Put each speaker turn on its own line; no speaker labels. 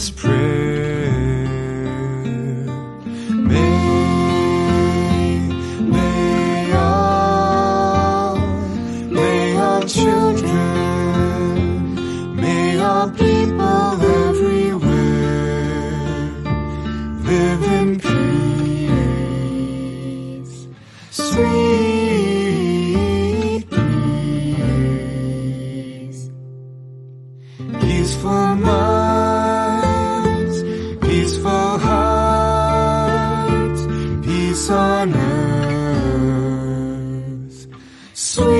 this prayer. May, may all, may children, may all people everywhere live in peace, sweet peace. Peaceful sweet